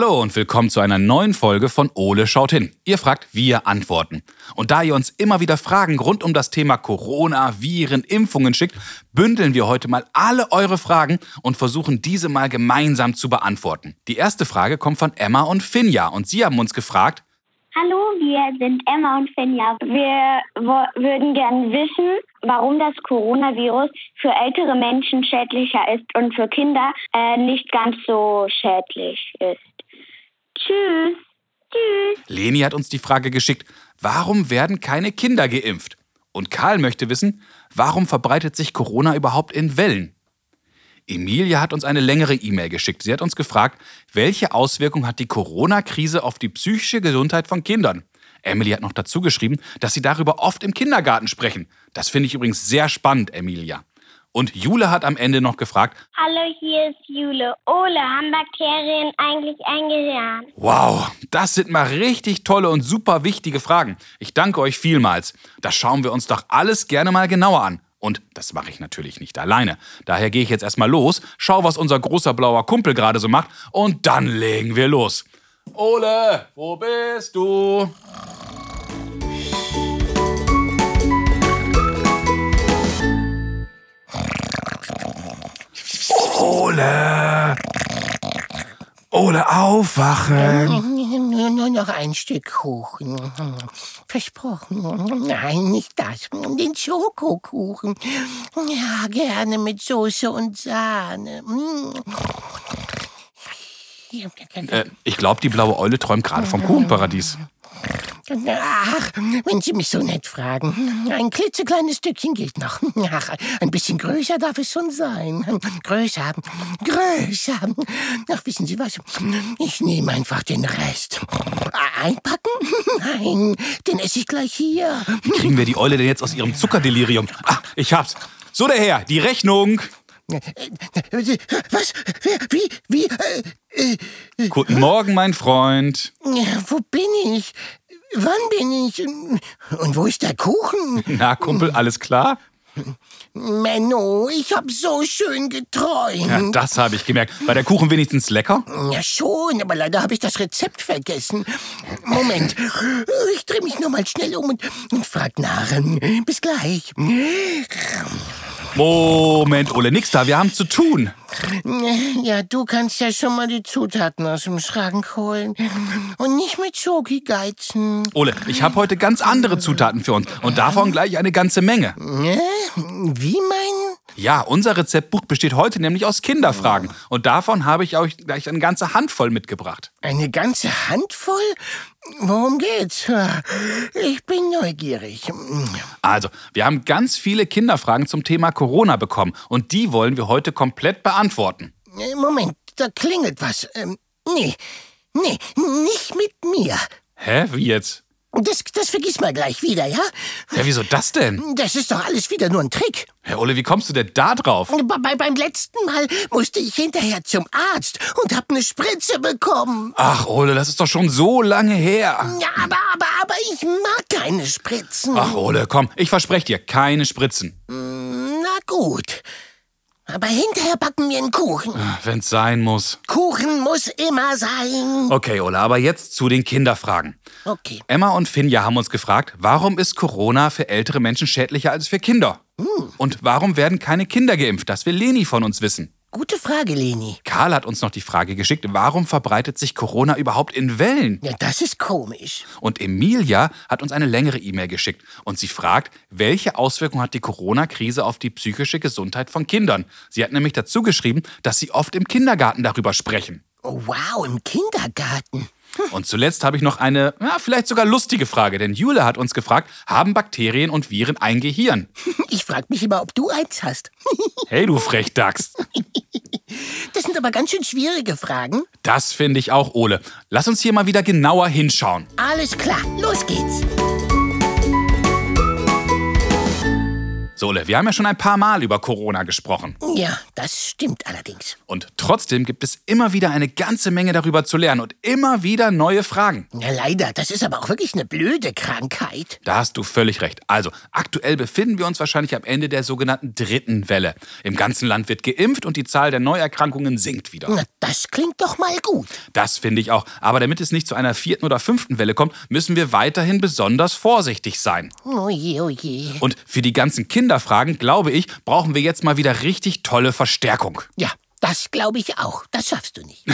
Hallo und willkommen zu einer neuen Folge von Ole schaut hin. Ihr fragt, wir antworten. Und da ihr uns immer wieder Fragen rund um das Thema Corona, Viren, Impfungen schickt, bündeln wir heute mal alle eure Fragen und versuchen diese mal gemeinsam zu beantworten. Die erste Frage kommt von Emma und Finja und sie haben uns gefragt, Hallo, wir sind Emma und Finja. Wir würden gerne wissen, warum das Coronavirus für ältere Menschen schädlicher ist und für Kinder äh, nicht ganz so schädlich ist. Tschüss. Tschüss. Leni hat uns die Frage geschickt, warum werden keine Kinder geimpft? Und Karl möchte wissen, warum verbreitet sich Corona überhaupt in Wellen? Emilia hat uns eine längere E-Mail geschickt. Sie hat uns gefragt, welche Auswirkungen hat die Corona-Krise auf die psychische Gesundheit von Kindern? Emily hat noch dazu geschrieben, dass sie darüber oft im Kindergarten sprechen. Das finde ich übrigens sehr spannend, Emilia. Und Jule hat am Ende noch gefragt: Hallo, hier ist Jule. Ole, haben Bakterien eigentlich ein Gehirn? Wow, das sind mal richtig tolle und super wichtige Fragen. Ich danke euch vielmals. Das schauen wir uns doch alles gerne mal genauer an. Und das mache ich natürlich nicht alleine. Daher gehe ich jetzt erstmal los, schau, was unser großer blauer Kumpel gerade so macht und dann legen wir los. Ole, wo bist du? Ole! Ole, aufwachen! Nur noch ein Stück Kuchen. Versprochen. Nein, nicht das. Den Schokokuchen. Ja, gerne mit Soße und Sahne. Äh, ich glaube, die blaue Eule träumt gerade vom Kuchenparadies. Ach, wenn Sie mich so nett fragen. Ein klitzekleines Stückchen geht noch. Ach, ein bisschen größer darf es schon sein. Größer, größer. Ach, wissen Sie was? Ich nehme einfach den Rest. Einpacken? Nein, den esse ich gleich hier. Wie kriegen wir die Eule denn jetzt aus ihrem Zuckerdelirium? Ah, ich hab's. So, der Herr, die Rechnung. Was? Wie? Wie? Äh, äh, Guten Morgen, mein Freund. Wo bin ich? Wann bin ich? Und wo ist der Kuchen? Na, Kumpel, alles klar? Menno, ich hab so schön geträumt. Ja, das habe ich gemerkt. War der Kuchen wenigstens lecker? Ja, schon, aber leider habe ich das Rezept vergessen. Moment, ich drehe mich nur mal schnell um und, und frag nach. Bis gleich. Moment, Ole, nix da, wir haben zu tun. Ja, du kannst ja schon mal die Zutaten aus dem Schrank holen. Und nicht mit Schoki geizen. Ole, ich habe heute ganz andere Zutaten für uns. Und davon gleich eine ganze Menge. Wie mein? Ja, unser Rezeptbuch besteht heute nämlich aus Kinderfragen. Und davon habe ich euch gleich eine ganze Handvoll mitgebracht. Eine ganze Handvoll? Worum geht's? Ich bin neugierig. Also, wir haben ganz viele Kinderfragen zum Thema Corona bekommen. Und die wollen wir heute komplett beantworten. Äh, Moment, da klingelt was. Ähm, nee, nee, nicht mit mir. Hä, wie jetzt? Das, das vergiss mal gleich wieder, ja? Ja, wieso das denn? Das ist doch alles wieder nur ein Trick. Herr Ole, wie kommst du denn da drauf? Bei, beim letzten Mal musste ich hinterher zum Arzt und hab eine Spritze bekommen. Ach, Ole, das ist doch schon so lange her. Ja, aber, aber, aber ich mag keine Spritzen. Ach, Ole, komm, ich verspreche dir, keine Spritzen. Na gut. Aber hinterher backen wir einen Kuchen. Wenn's sein muss. Kuchen muss immer sein. Okay, Ola, aber jetzt zu den Kinderfragen. Okay. Emma und Finja haben uns gefragt, warum ist Corona für ältere Menschen schädlicher als für Kinder? Hm. Und warum werden keine Kinder geimpft? Das will Leni von uns wissen. Gute Frage, Leni. Karl hat uns noch die Frage geschickt, warum verbreitet sich Corona überhaupt in Wellen? Ja, das ist komisch. Und Emilia hat uns eine längere E-Mail geschickt und sie fragt, welche Auswirkungen hat die Corona-Krise auf die psychische Gesundheit von Kindern? Sie hat nämlich dazu geschrieben, dass sie oft im Kindergarten darüber sprechen. Oh, wow, im Kindergarten. Und zuletzt habe ich noch eine, ja, vielleicht sogar lustige Frage, denn Jule hat uns gefragt, haben Bakterien und Viren ein Gehirn? Ich frage mich immer, ob du eins hast. Hey, du Frechdachs. Das sind aber ganz schön schwierige Fragen. Das finde ich auch, Ole. Lass uns hier mal wieder genauer hinschauen. Alles klar, los geht's. Sole, wir haben ja schon ein paar Mal über Corona gesprochen. Ja, das stimmt allerdings. Und trotzdem gibt es immer wieder eine ganze Menge darüber zu lernen und immer wieder neue Fragen. Ja, leider, das ist aber auch wirklich eine blöde Krankheit. Da hast du völlig recht. Also, aktuell befinden wir uns wahrscheinlich am Ende der sogenannten dritten Welle. Im ganzen Land wird geimpft und die Zahl der Neuerkrankungen sinkt wieder. Na, das klingt doch mal gut. Das finde ich auch. Aber damit es nicht zu einer vierten oder fünften Welle kommt, müssen wir weiterhin besonders vorsichtig sein. Oh je, oh je. Und für die ganzen Kinder Kinderfragen, glaube ich, brauchen wir jetzt mal wieder richtig tolle Verstärkung. Ja, das glaube ich auch. Das schaffst du nicht.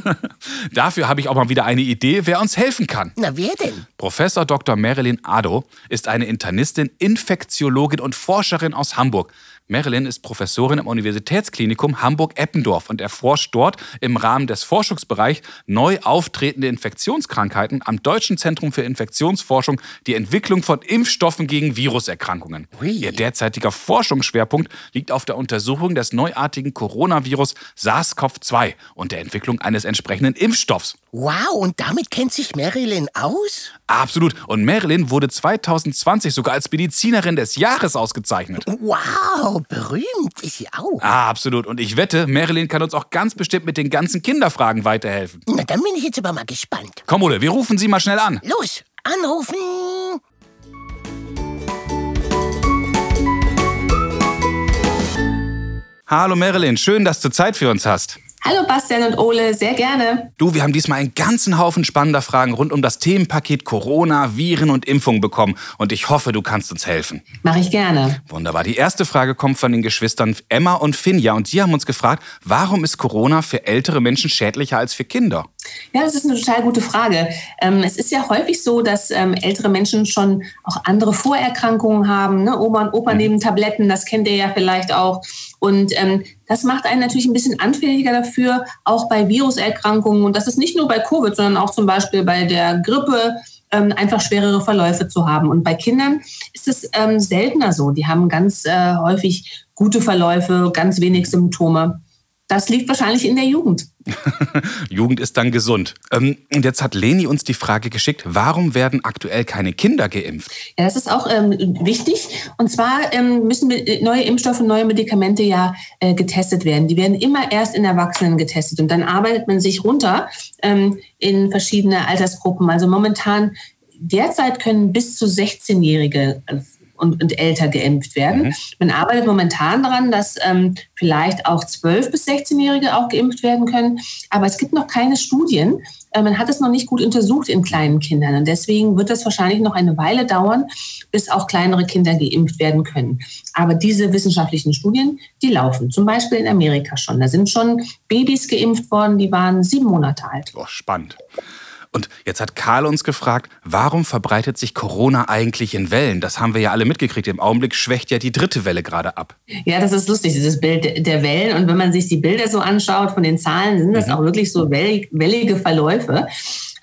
Dafür habe ich auch mal wieder eine Idee, wer uns helfen kann. Na, wer denn? Professor Dr. Marilyn Ado ist eine Internistin, Infektiologin und Forscherin aus Hamburg. Marilyn ist Professorin im Universitätsklinikum Hamburg-Eppendorf und erforscht dort im Rahmen des Forschungsbereichs neu auftretende Infektionskrankheiten am Deutschen Zentrum für Infektionsforschung die Entwicklung von Impfstoffen gegen Viruserkrankungen. Ui. Ihr derzeitiger Forschungsschwerpunkt liegt auf der Untersuchung des neuartigen Coronavirus SARS-CoV-2 und der Entwicklung eines entsprechenden Impfstoffs. Wow, und damit kennt sich Marilyn aus? Absolut. Und Marilyn wurde 2020 sogar als Medizinerin des Jahres ausgezeichnet. Wow, berühmt ist sie auch. Ah, absolut. Und ich wette, Marilyn kann uns auch ganz bestimmt mit den ganzen Kinderfragen weiterhelfen. Na, dann bin ich jetzt aber mal gespannt. Komm, Ole, wir rufen sie mal schnell an. Los, anrufen. Hallo Marilyn, schön, dass du Zeit für uns hast. Hallo Bastian und Ole, sehr gerne. Du, wir haben diesmal einen ganzen Haufen spannender Fragen rund um das Themenpaket Corona, Viren und Impfung bekommen. Und ich hoffe, du kannst uns helfen. Mache ich gerne. Wunderbar. Die erste Frage kommt von den Geschwistern Emma und Finja. Und die haben uns gefragt, warum ist Corona für ältere Menschen schädlicher als für Kinder? Ja, das ist eine total gute Frage. Ähm, es ist ja häufig so, dass ähm, ältere Menschen schon auch andere Vorerkrankungen haben. Ne? Oma und Opa nehmen Tabletten, das kennt ihr ja vielleicht auch. Und ähm, das macht einen natürlich ein bisschen anfälliger dafür, auch bei Viruserkrankungen. Und das ist nicht nur bei Covid, sondern auch zum Beispiel bei der Grippe, einfach schwerere Verläufe zu haben. Und bei Kindern ist es seltener so. Die haben ganz äh, häufig gute Verläufe, ganz wenig Symptome. Das liegt wahrscheinlich in der Jugend. Jugend ist dann gesund. Ähm, und jetzt hat Leni uns die Frage geschickt, warum werden aktuell keine Kinder geimpft? Ja, das ist auch ähm, wichtig. Und zwar ähm, müssen neue Impfstoffe, neue Medikamente ja äh, getestet werden. Die werden immer erst in Erwachsenen getestet und dann arbeitet man sich runter ähm, in verschiedene Altersgruppen. Also momentan derzeit können bis zu 16-Jährige und, und älter geimpft werden. Mhm. Man arbeitet momentan daran, dass ähm, vielleicht auch 12- bis 16-Jährige auch geimpft werden können. Aber es gibt noch keine Studien. Äh, man hat es noch nicht gut untersucht in kleinen Kindern. Und deswegen wird das wahrscheinlich noch eine Weile dauern, bis auch kleinere Kinder geimpft werden können. Aber diese wissenschaftlichen Studien, die laufen. Zum Beispiel in Amerika schon. Da sind schon Babys geimpft worden, die waren sieben Monate alt. Oh, spannend. Und jetzt hat Karl uns gefragt, warum verbreitet sich Corona eigentlich in Wellen? Das haben wir ja alle mitgekriegt. Im Augenblick schwächt ja die dritte Welle gerade ab. Ja, das ist lustig, dieses Bild der Wellen. Und wenn man sich die Bilder so anschaut von den Zahlen, sind das mhm. auch wirklich so wellige Verläufe.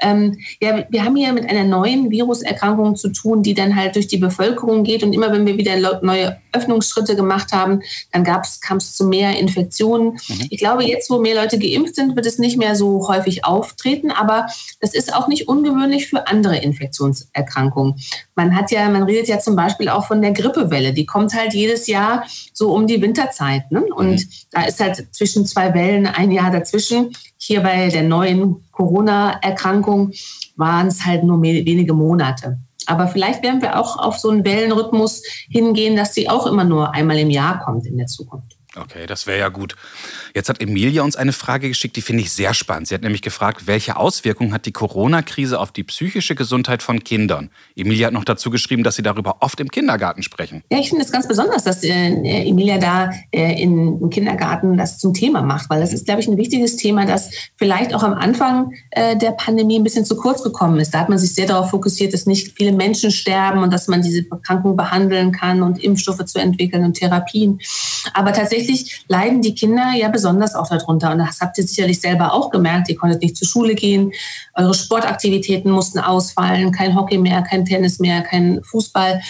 Ähm, ja, wir haben hier mit einer neuen Viruserkrankung zu tun, die dann halt durch die Bevölkerung geht. Und immer wenn wir wieder neue Öffnungsschritte gemacht haben, dann kam es zu mehr Infektionen. Mhm. Ich glaube, jetzt, wo mehr Leute geimpft sind, wird es nicht mehr so häufig auftreten. Aber das ist auch nicht ungewöhnlich für andere Infektionserkrankungen. Man hat ja, man redet ja zum Beispiel auch von der Grippewelle. Die kommt halt jedes Jahr so um die Winterzeit. Ne? Und mhm. da ist halt zwischen zwei Wellen ein Jahr dazwischen. Hier bei der neuen Corona-Erkrankung waren es halt nur wenige Monate. Aber vielleicht werden wir auch auf so einen Wellenrhythmus hingehen, dass sie auch immer nur einmal im Jahr kommt in der Zukunft. Okay, das wäre ja gut. Jetzt hat Emilia uns eine Frage geschickt, die finde ich sehr spannend. Sie hat nämlich gefragt, welche Auswirkungen hat die Corona-Krise auf die psychische Gesundheit von Kindern? Emilia hat noch dazu geschrieben, dass sie darüber oft im Kindergarten sprechen. Ja, ich finde es ganz besonders, dass äh, Emilia da äh, in, im Kindergarten das zum Thema macht, weil das ist, glaube ich, ein wichtiges Thema, das vielleicht auch am Anfang äh, der Pandemie ein bisschen zu kurz gekommen ist. Da hat man sich sehr darauf fokussiert, dass nicht viele Menschen sterben und dass man diese Erkrankung behandeln kann und Impfstoffe zu entwickeln und Therapien. Aber tatsächlich leiden die Kinder ja besonders auch darunter. Und das habt ihr sicherlich selber auch gemerkt. Ihr konntet nicht zur Schule gehen, eure Sportaktivitäten mussten ausfallen, kein Hockey mehr, kein Tennis mehr, kein Fußball.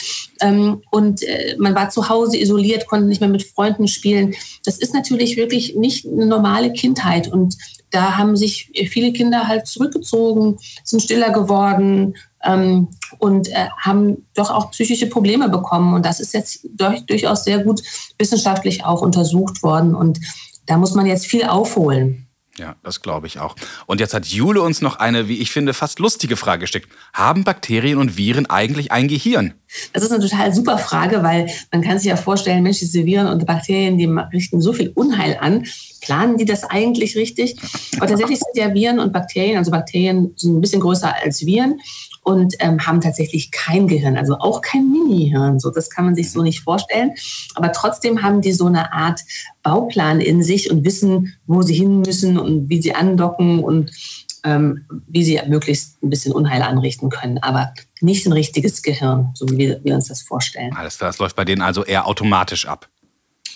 Ähm, und äh, man war zu Hause isoliert, konnte nicht mehr mit Freunden spielen. Das ist natürlich wirklich nicht eine normale Kindheit. Und da haben sich viele Kinder halt zurückgezogen, sind stiller geworden ähm, und äh, haben doch auch psychische Probleme bekommen. Und das ist jetzt durch, durchaus sehr gut wissenschaftlich auch untersucht worden. Und da muss man jetzt viel aufholen. Ja, das glaube ich auch. Und jetzt hat Jule uns noch eine, wie ich finde, fast lustige Frage gesteckt. Haben Bakterien und Viren eigentlich ein Gehirn? Das ist eine total super Frage, weil man kann sich ja vorstellen, Mensch, diese Viren und Bakterien, die richten so viel Unheil an. Planen die das eigentlich richtig? Aber tatsächlich sind ja Viren und Bakterien, also Bakterien sind ein bisschen größer als Viren und ähm, haben tatsächlich kein Gehirn, also auch kein Mini-Hirn. So, das kann man sich so nicht vorstellen. Aber trotzdem haben die so eine Art Bauplan in sich und wissen, wo sie hin müssen und wie sie andocken und ähm, wie sie möglichst ein bisschen Unheil anrichten können. Aber nicht ein richtiges Gehirn, so wie wir, uns das vorstellen. Alles klar, das läuft bei denen also eher automatisch ab.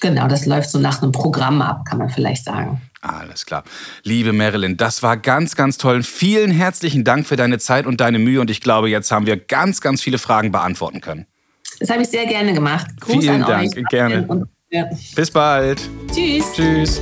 Genau, das läuft so nach einem Programm ab, kann man vielleicht sagen. Alles klar. Liebe Marilyn, das war ganz, ganz toll. Vielen herzlichen Dank für deine Zeit und deine Mühe. Und ich glaube, jetzt haben wir ganz, ganz viele Fragen beantworten können. Das habe ich sehr gerne gemacht. Gruß Vielen Dank, euch. gerne. Und, ja. Bis bald. Tschüss. Tschüss.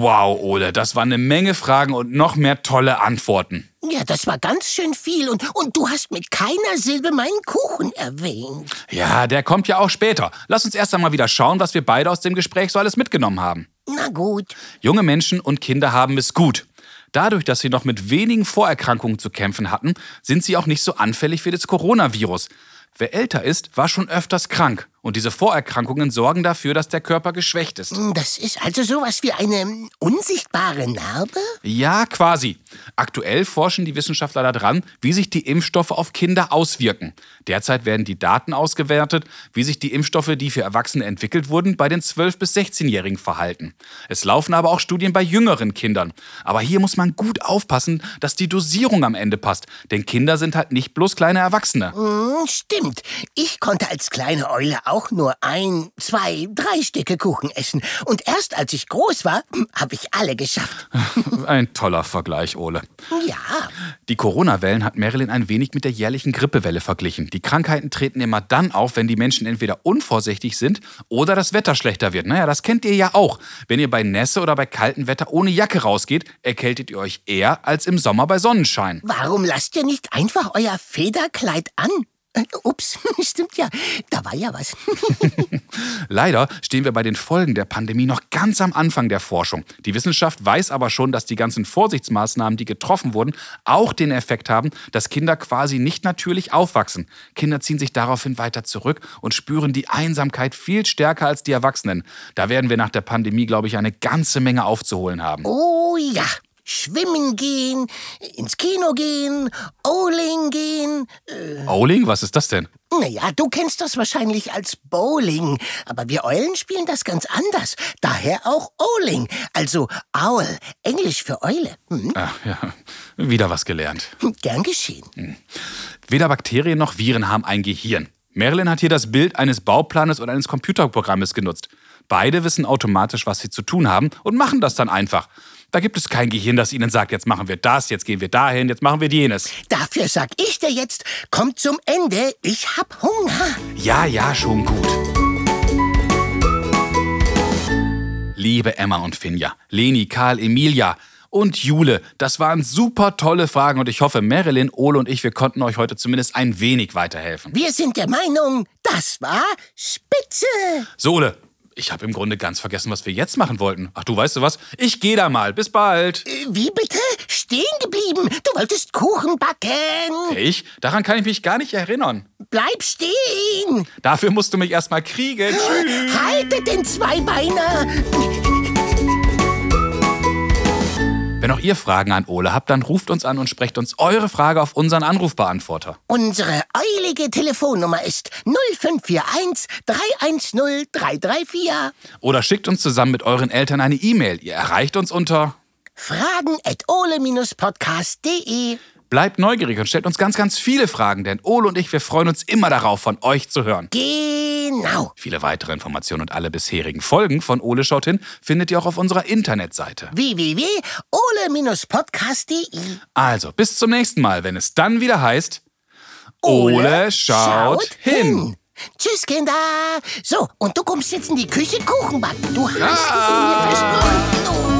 Wow, Ole, das waren eine Menge Fragen und noch mehr tolle Antworten. Ja, das war ganz schön viel und, und du hast mit keiner Silbe meinen Kuchen erwähnt. Ja, der kommt ja auch später. Lass uns erst einmal wieder schauen, was wir beide aus dem Gespräch so alles mitgenommen haben. Na gut. Junge Menschen und Kinder haben es gut. Dadurch, dass sie noch mit wenigen Vorerkrankungen zu kämpfen hatten, sind sie auch nicht so anfällig für das Coronavirus. Wer älter ist, war schon öfters krank. Und diese Vorerkrankungen sorgen dafür, dass der Körper geschwächt ist. Das ist also sowas wie eine unsichtbare Narbe? Ja, quasi. Aktuell forschen die Wissenschaftler daran, wie sich die Impfstoffe auf Kinder auswirken. Derzeit werden die Daten ausgewertet, wie sich die Impfstoffe, die für Erwachsene entwickelt wurden, bei den 12- bis 16-Jährigen verhalten. Es laufen aber auch Studien bei jüngeren Kindern. Aber hier muss man gut aufpassen, dass die Dosierung am Ende passt. Denn Kinder sind halt nicht bloß kleine Erwachsene. Hm, stimmt. Ich konnte als kleine Eule auch nur ein, zwei, drei Stücke Kuchen essen. Und erst als ich groß war, habe ich alle geschafft. Ein toller Vergleich, Ole. Ja. Die Corona-Wellen hat Marilyn ein wenig mit der jährlichen Grippewelle verglichen. Die Krankheiten treten immer dann auf, wenn die Menschen entweder unvorsichtig sind oder das Wetter schlechter wird. Naja, das kennt ihr ja auch. Wenn ihr bei Nässe oder bei kaltem Wetter ohne Jacke rausgeht, erkältet ihr euch eher als im Sommer bei Sonnenschein. Warum lasst ihr nicht einfach euer Federkleid an? Äh, ups, stimmt ja. Da war ja was. Leider stehen wir bei den Folgen der Pandemie noch ganz am Anfang der Forschung. Die Wissenschaft weiß aber schon, dass die ganzen Vorsichtsmaßnahmen, die getroffen wurden, auch den Effekt haben, dass Kinder quasi nicht natürlich aufwachsen. Kinder ziehen sich daraufhin weiter zurück und spüren die Einsamkeit viel stärker als die Erwachsenen. Da werden wir nach der Pandemie, glaube ich, eine ganze Menge aufzuholen haben. Oh ja, schwimmen gehen, ins Kino gehen, Owling gehen. Äh Owling? Was ist das denn? Naja, du kennst das wahrscheinlich als Bowling, aber wir Eulen spielen das ganz anders. Daher auch Owling, also Owl, Englisch für Eule. Hm? Ach ja, wieder was gelernt. Gern geschehen. Hm. Weder Bakterien noch Viren haben ein Gehirn. Marilyn hat hier das Bild eines Bauplanes oder eines Computerprogrammes genutzt. Beide wissen automatisch, was sie zu tun haben und machen das dann einfach. Da gibt es kein Gehirn, das ihnen sagt, jetzt machen wir das, jetzt gehen wir dahin, jetzt machen wir jenes. Dafür sag ich dir jetzt, kommt zum Ende, ich hab Hunger. Ja, ja, schon gut. Liebe Emma und Finja, Leni, Karl, Emilia und Jule, das waren super tolle Fragen und ich hoffe, Marilyn, Ole und ich, wir konnten euch heute zumindest ein wenig weiterhelfen. Wir sind der Meinung, das war spitze. So, Ole, ich habe im Grunde ganz vergessen, was wir jetzt machen wollten. Ach du, weißt du was? Ich gehe da mal. Bis bald. Äh, wie bitte? Stehen geblieben. Du wolltest Kuchen backen. Ich? Daran kann ich mich gar nicht erinnern. Bleib stehen. Dafür musst du mich erst mal kriegen. Tschüss. Haltet den Zweibeiner. Wenn auch ihr Fragen an Ole habt, dann ruft uns an und sprecht uns eure Frage auf unseren Anrufbeantworter. Unsere eilige Telefonnummer ist 0541 310 334. Oder schickt uns zusammen mit euren Eltern eine E-Mail. Ihr erreicht uns unter fragen at ole-podcast.de. Bleibt neugierig und stellt uns ganz, ganz viele Fragen, denn Ole und ich, wir freuen uns immer darauf, von euch zu hören. Genau. Viele weitere Informationen und alle bisherigen Folgen von Ole schaut hin findet ihr auch auf unserer Internetseite www.ole-podcast.de. Also, bis zum nächsten Mal, wenn es dann wieder heißt Ole, Ole schaut, schaut hin. hin. Tschüss, Kinder. So, und du kommst jetzt in die Küche Kuchen backen. Du hast es mir versprochen.